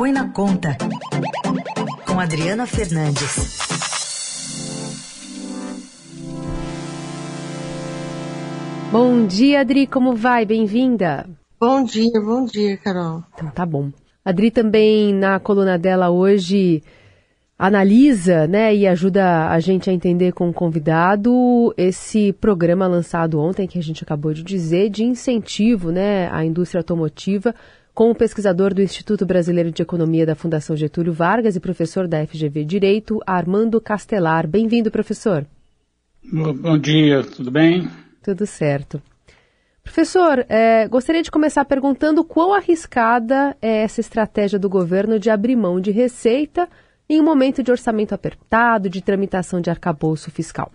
Põe na Conta, com Adriana Fernandes. Bom dia, Adri, como vai? Bem-vinda. Bom dia, bom dia, Carol. Então tá bom. Adri também na coluna dela hoje analisa, né, e ajuda a gente a entender com o convidado esse programa lançado ontem que a gente acabou de dizer de incentivo, né, à indústria automotiva com o pesquisador do Instituto Brasileiro de Economia da Fundação Getúlio Vargas e professor da FGV Direito, Armando Castelar. Bem-vindo, professor. Bom dia, tudo bem? Tudo certo. Professor, é, gostaria de começar perguntando quão arriscada é essa estratégia do governo de abrir mão de receita em um momento de orçamento apertado, de tramitação de arcabouço fiscal.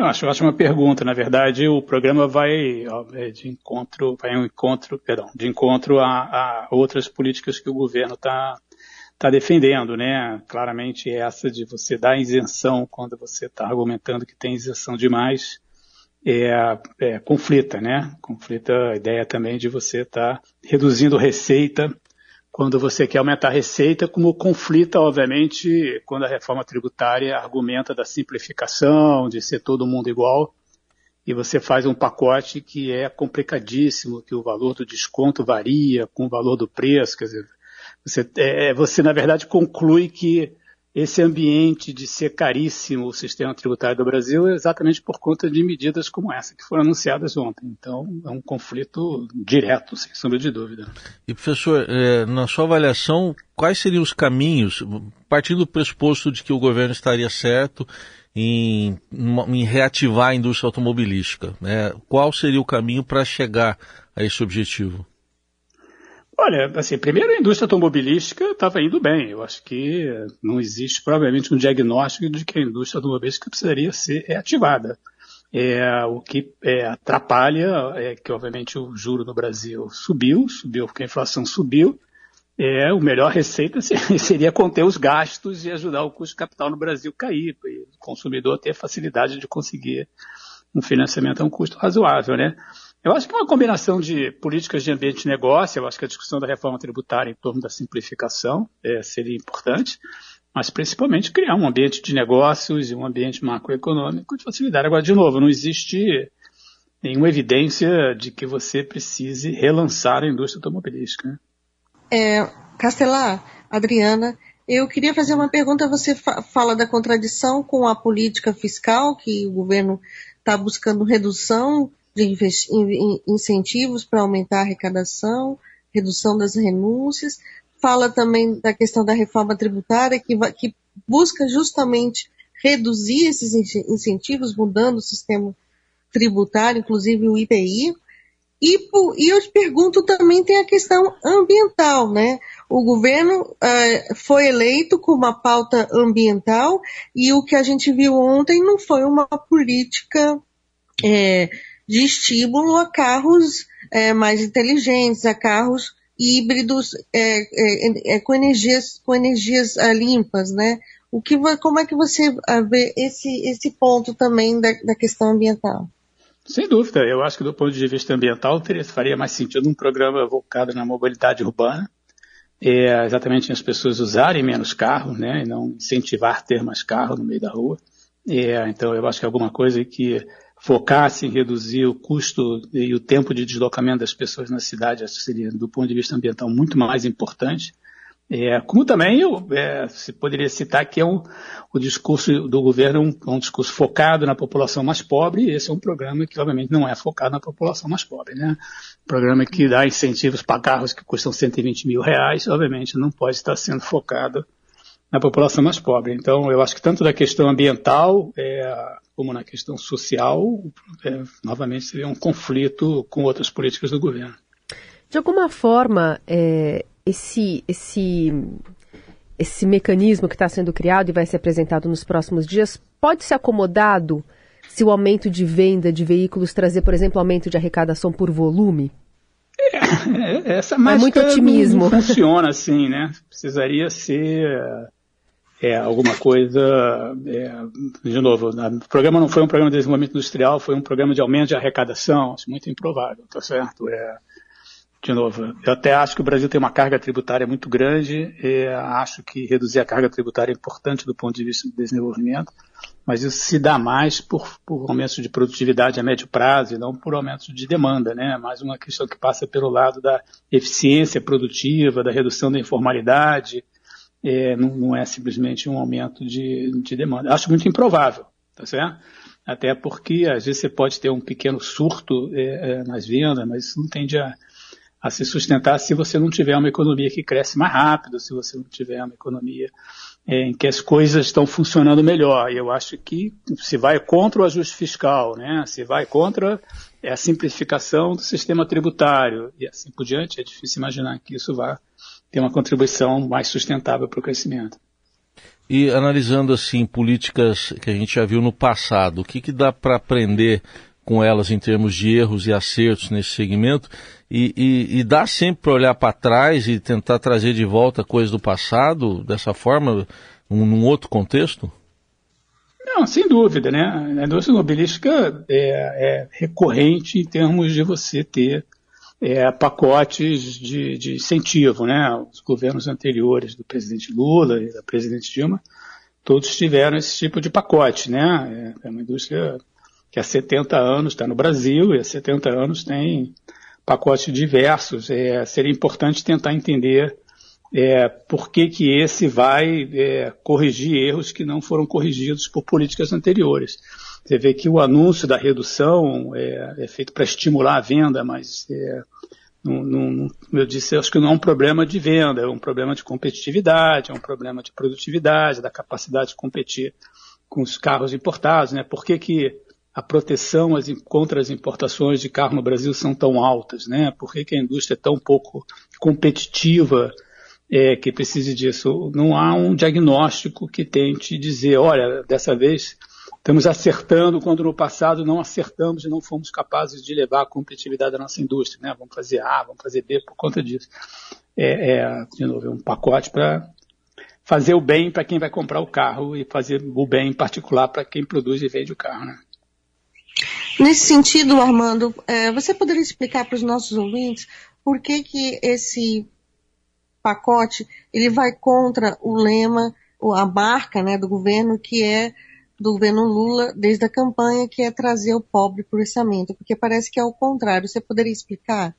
Eu acho ótima pergunta. Na verdade, o programa vai é, de encontro, vai um encontro, perdão, de encontro a, a outras políticas que o governo está tá defendendo, né? Claramente essa de você dar isenção quando você está argumentando que tem isenção demais é, é, conflita, né? Conflita a ideia também de você estar tá reduzindo receita quando você quer aumentar a receita, como conflita, obviamente, quando a reforma tributária argumenta da simplificação, de ser todo mundo igual, e você faz um pacote que é complicadíssimo, que o valor do desconto varia com o valor do preço, quer dizer, você, é, você na verdade conclui que esse ambiente de ser caríssimo o sistema tributário do Brasil é exatamente por conta de medidas como essa que foram anunciadas ontem. Então, é um conflito direto, sem sombra de dúvida. E, professor, é, na sua avaliação, quais seriam os caminhos, partindo do pressuposto de que o governo estaria certo em, em reativar a indústria automobilística? Né? Qual seria o caminho para chegar a esse objetivo? Olha, assim, primeiro a indústria automobilística estava indo bem. Eu acho que não existe provavelmente um diagnóstico de que a indústria automobilística precisaria ser reativada. É, o que é, atrapalha é que, obviamente, o juro no Brasil subiu, subiu porque a inflação subiu. É, o melhor receita seria conter os gastos e ajudar o custo de capital no Brasil cair, e o consumidor ter facilidade de conseguir um financiamento a um custo razoável, né? Eu acho que é uma combinação de políticas de ambiente de negócio, eu acho que a discussão da reforma tributária em torno da simplificação é, seria importante, mas principalmente criar um ambiente de negócios e um ambiente macroeconômico de facilidade. Agora, de novo, não existe nenhuma evidência de que você precise relançar a indústria automobilística. Né? É, Castelar, Adriana, eu queria fazer uma pergunta. Você fa fala da contradição com a política fiscal, que o governo está buscando redução de incentivos para aumentar a arrecadação, redução das renúncias. Fala também da questão da reforma tributária, que, que busca justamente reduzir esses incentivos, mudando o sistema tributário, inclusive o IPI. E, e, eu te pergunto também tem a questão ambiental, né? O governo uh, foi eleito com uma pauta ambiental e o que a gente viu ontem não foi uma política é, de estímulo a carros é, mais inteligentes, a carros híbridos é, é, é com energias, com energias é, limpas, né? O que, como é que você vê esse, esse ponto também da, da questão ambiental? Sem dúvida, eu acho que do ponto de vista ambiental teria, faria mais sentido um programa focado na mobilidade urbana, é, exatamente as pessoas usarem menos carro, né, e não incentivar ter mais carro no meio da rua. É, então eu acho que é alguma coisa que focasse em reduzir o custo e o tempo de deslocamento das pessoas na cidade, acho que seria, do ponto de vista ambiental, muito mais importante. É, como também eu, é, se poderia citar que é um, o discurso do governo um, um, discurso focado na população mais pobre, e esse é um programa que obviamente não é focado na população mais pobre, né? Um programa que dá incentivos para carros que custam 120 mil reais, obviamente não pode estar sendo focado na população mais pobre. Então, eu acho que tanto da questão ambiental é, como na questão social, é, novamente seria um conflito com outras políticas do governo. De alguma forma, é, esse, esse, esse mecanismo que está sendo criado e vai ser apresentado nos próximos dias pode ser acomodado se o aumento de venda de veículos trazer, por exemplo, aumento de arrecadação por volume? É, é essa mágica é muito otimismo. Não, não funciona assim, né? Precisaria ser é, alguma coisa. É, de novo, o programa não foi um programa de desenvolvimento industrial, foi um programa de aumento de arrecadação, acho muito improvável, tá certo? É, de novo, eu até acho que o Brasil tem uma carga tributária muito grande, acho que reduzir a carga tributária é importante do ponto de vista do desenvolvimento, mas isso se dá mais por, por aumentos de produtividade a médio prazo e não por aumentos de demanda, né? Mais uma questão que passa pelo lado da eficiência produtiva, da redução da informalidade, é, não, não, é simplesmente um aumento de, de demanda. Acho muito improvável, tá certo? Até porque às vezes você pode ter um pequeno surto é, é, nas vendas, mas isso não tende a, a se sustentar se você não tiver uma economia que cresce mais rápido, se você não tiver uma economia é, em que as coisas estão funcionando melhor. E eu acho que se vai contra o ajuste fiscal, né, se vai contra a simplificação do sistema tributário e assim por diante, é difícil imaginar que isso vá ter uma contribuição mais sustentável para o crescimento. E analisando assim políticas que a gente já viu no passado, o que, que dá para aprender com elas em termos de erros e acertos nesse segmento e, e, e dá sempre para olhar para trás e tentar trazer de volta coisas do passado dessa forma, um, num outro contexto? Não, sem dúvida, né? A indústria automobilística é, é recorrente em termos de você ter é, pacotes de, de, incentivo, né? Os governos anteriores do presidente Lula e da presidente Dilma, todos tiveram esse tipo de pacote, né? É, é uma indústria que há 70 anos está no Brasil e há 70 anos tem pacotes diversos. É, seria importante tentar entender é, por que, que esse vai é, corrigir erros que não foram corrigidos por políticas anteriores. Você vê que o anúncio da redução é, é feito para estimular a venda, mas é, não, não, eu disse, eu acho que não é um problema de venda, é um problema de competitividade, é um problema de produtividade, da capacidade de competir com os carros importados, né? Por que, que a proteção contra as importações de carro no Brasil são tão altas, né? Por que, que a indústria é tão pouco competitiva é, que precise disso? Não há um diagnóstico que tente dizer, olha, dessa vez estamos acertando quando no passado não acertamos e não fomos capazes de levar a competitividade da nossa indústria, né? Vamos fazer A, vamos fazer B por conta disso. É, é de novo, é um pacote para fazer o bem para quem vai comprar o carro e fazer o bem em particular para quem produz e vende o carro, né? Nesse sentido, Armando, é, você poderia explicar para os nossos ouvintes por que, que esse pacote ele vai contra o lema, a marca né, do governo, que é do governo Lula desde a campanha, que é trazer o pobre para o orçamento, porque parece que é o contrário. Você poderia explicar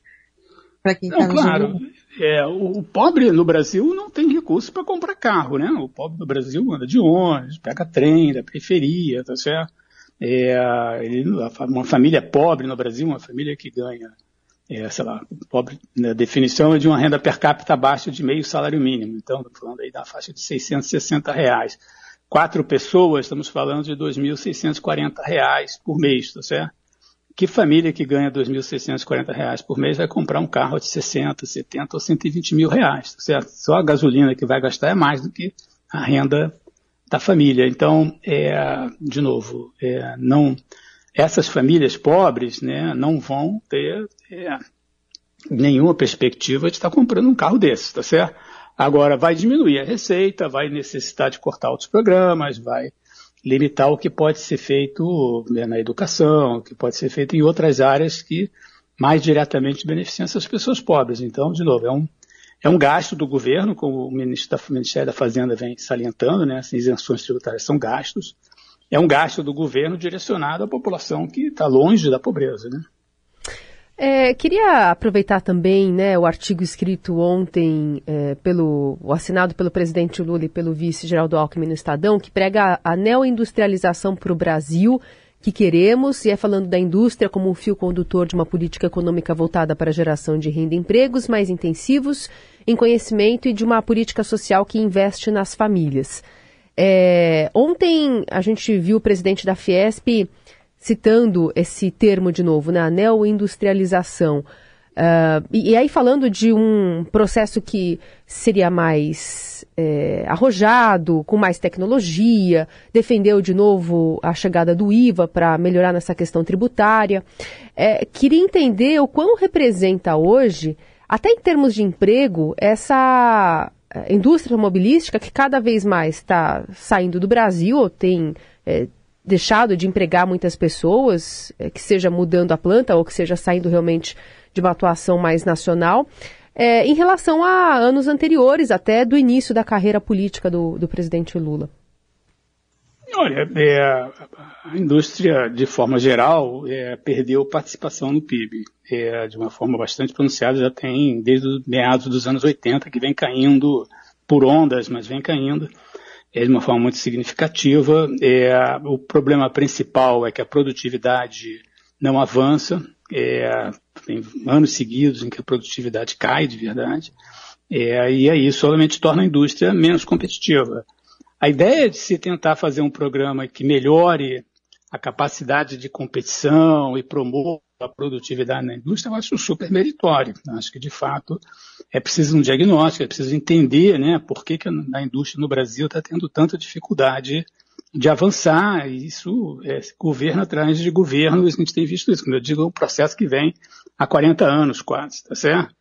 para quem está Claro, é, o pobre no Brasil não tem recurso para comprar carro, né? O pobre no Brasil anda de ônibus, pega trem da periferia, tá certo? É, ele, uma família pobre no Brasil, uma família que ganha, é, sei lá, pobre, na definição é de uma renda per capita abaixo de meio salário mínimo. Então, estou falando aí da faixa de 660 reais. Quatro pessoas, estamos falando de 2.640 reais por mês, tá certo? Que família que ganha 2.640 reais por mês vai comprar um carro de 60, 70 ou 120 mil reais, tá certo? Só a gasolina que vai gastar é mais do que a renda da família. Então, é, de novo, é, não, essas famílias pobres né, não vão ter é, nenhuma perspectiva de estar comprando um carro desse, tá certo? Agora, vai diminuir a receita, vai necessitar de cortar outros programas, vai limitar o que pode ser feito né, na educação, o que pode ser feito em outras áreas que mais diretamente beneficiam essas pessoas pobres. Então, de novo, é um, é um gasto do governo, como o Ministério da Fazenda vem salientando, né? As isenções tributárias são gastos. É um gasto do governo direcionado à população que está longe da pobreza, né? É, queria aproveitar também né, o artigo escrito ontem é, pelo assinado pelo presidente Lula e pelo vice Geraldo Alckmin no Estadão, que prega a neoindustrialização para o Brasil que queremos, e é falando da indústria como um fio condutor de uma política econômica voltada para a geração de renda e empregos mais intensivos em conhecimento e de uma política social que investe nas famílias. É, ontem a gente viu o presidente da Fiesp citando esse termo de novo, né, a neoindustrialização. Uh, e, e, aí falando de um processo que seria mais é, arrojado, com mais tecnologia, defendeu de novo a chegada do IVA para melhorar nessa questão tributária. É, queria entender o quão representa hoje até em termos de emprego, essa eh, indústria automobilística que cada vez mais está saindo do Brasil, ou tem é, deixado de empregar muitas pessoas, é, que seja mudando a planta ou que seja saindo realmente de uma atuação mais nacional. É, em relação a anos anteriores, até do início da carreira política do, do presidente Lula. Olha, é, a indústria, de forma geral, é, perdeu participação no PIB. É, de uma forma bastante pronunciada, já tem desde meados dos anos 80, que vem caindo por ondas, mas vem caindo é, de uma forma muito significativa. É, o problema principal é que a produtividade não avança. É, tem anos seguidos em que a produtividade cai de verdade. É, e aí isso solamente torna a indústria menos competitiva. A ideia de se tentar fazer um programa que melhore a capacidade de competição e promova a produtividade na indústria, eu acho super meritório. Eu acho que, de fato, é preciso um diagnóstico, é preciso entender né, por que, que a indústria no Brasil está tendo tanta dificuldade de avançar. E isso é governo atrás de governo, a gente tem visto isso. Como eu digo, é um processo que vem há 40 anos quase, tá certo?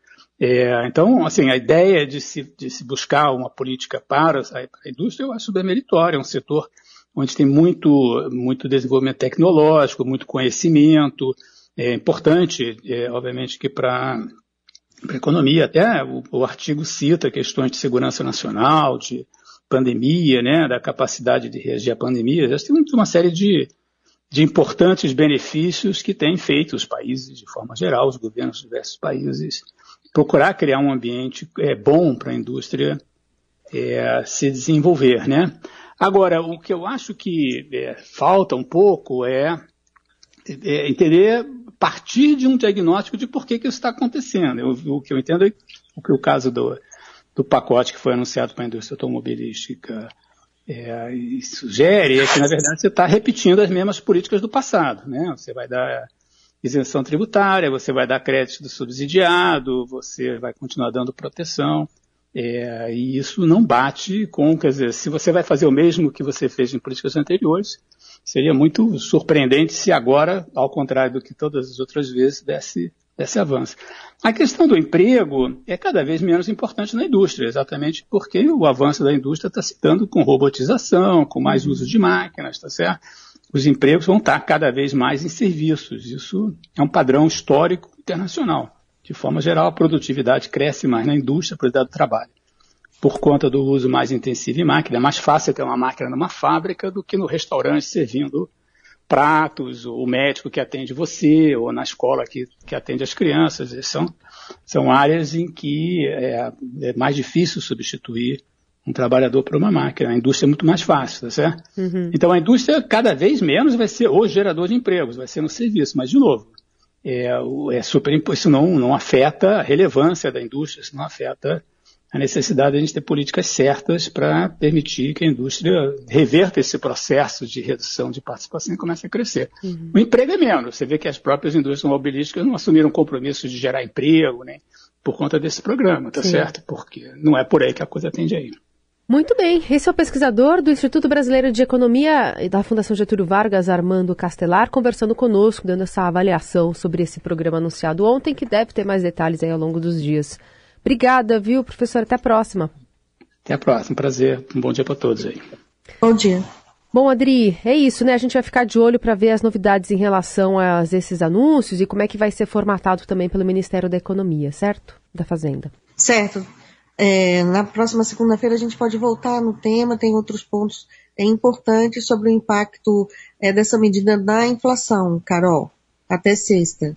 É, então, assim, a ideia de se, de se buscar uma política para a indústria eu acho bem meritória, é um setor onde tem muito, muito desenvolvimento tecnológico, muito conhecimento, é importante, é, obviamente, que para a economia, até o, o, artigo cita questões de segurança nacional, de pandemia, né, da capacidade de reagir à pandemia, já tem uma série de, de importantes benefícios que têm feito os países, de forma geral, os governos de diversos países, procurar criar um ambiente é, bom para a indústria é, se desenvolver, né? Agora, o que eu acho que é, falta um pouco é, é, entender, partir de um diagnóstico de por que, que isso está acontecendo. Eu, o que eu entendo é o que o caso do, do pacote que foi anunciado para a indústria automobilística é, sugere é que, na verdade, você está repetindo as mesmas políticas do passado. Né? Você vai dar isenção tributária, você vai dar crédito subsidiado, você vai continuar dando proteção. É, e isso não bate com, quer dizer, se você vai fazer o mesmo que você fez em políticas anteriores, seria muito surpreendente se agora, ao contrário do que todas as outras vezes, desse, desse avanço. A questão do emprego é cada vez menos importante na indústria, exatamente porque o avanço da indústria está se dando com robotização, com mais uso de máquinas, está certo? os empregos vão estar cada vez mais em serviços. Isso é um padrão histórico internacional. De forma geral, a produtividade cresce mais na indústria, a produtividade do trabalho. Por conta do uso mais intensivo em máquina, é mais fácil ter uma máquina numa fábrica do que no restaurante servindo pratos, o médico que atende você, ou na escola que, que atende as crianças. São, são áreas em que é, é mais difícil substituir um trabalhador para uma máquina. A indústria é muito mais fácil, tá certo? Uhum. Então a indústria cada vez menos vai ser o gerador de empregos, vai ser no serviço. Mas, de novo, é, é super isso não, não afeta a relevância da indústria, isso não afeta a necessidade de a gente ter políticas certas para permitir que a indústria reverta esse processo de redução de participação e comece a crescer. Uhum. O emprego é menos. Você vê que as próprias indústrias automobilísticas não assumiram compromisso de gerar emprego, né? Por conta desse programa, tá Sim. certo? Porque não é por aí que a coisa tende a ir. Muito bem, esse é o pesquisador do Instituto Brasileiro de Economia e da Fundação Getúlio Vargas, Armando Castelar, conversando conosco, dando essa avaliação sobre esse programa anunciado ontem, que deve ter mais detalhes aí ao longo dos dias. Obrigada, viu, professor? Até a próxima. Até a próxima, prazer. Um bom dia para todos aí. Bom dia. Bom, Adri, é isso, né? A gente vai ficar de olho para ver as novidades em relação a esses anúncios e como é que vai ser formatado também pelo Ministério da Economia, certo? Da Fazenda. Certo. É, na próxima segunda-feira a gente pode voltar no tema, tem outros pontos é, importantes sobre o impacto é, dessa medida na inflação, Carol, até sexta.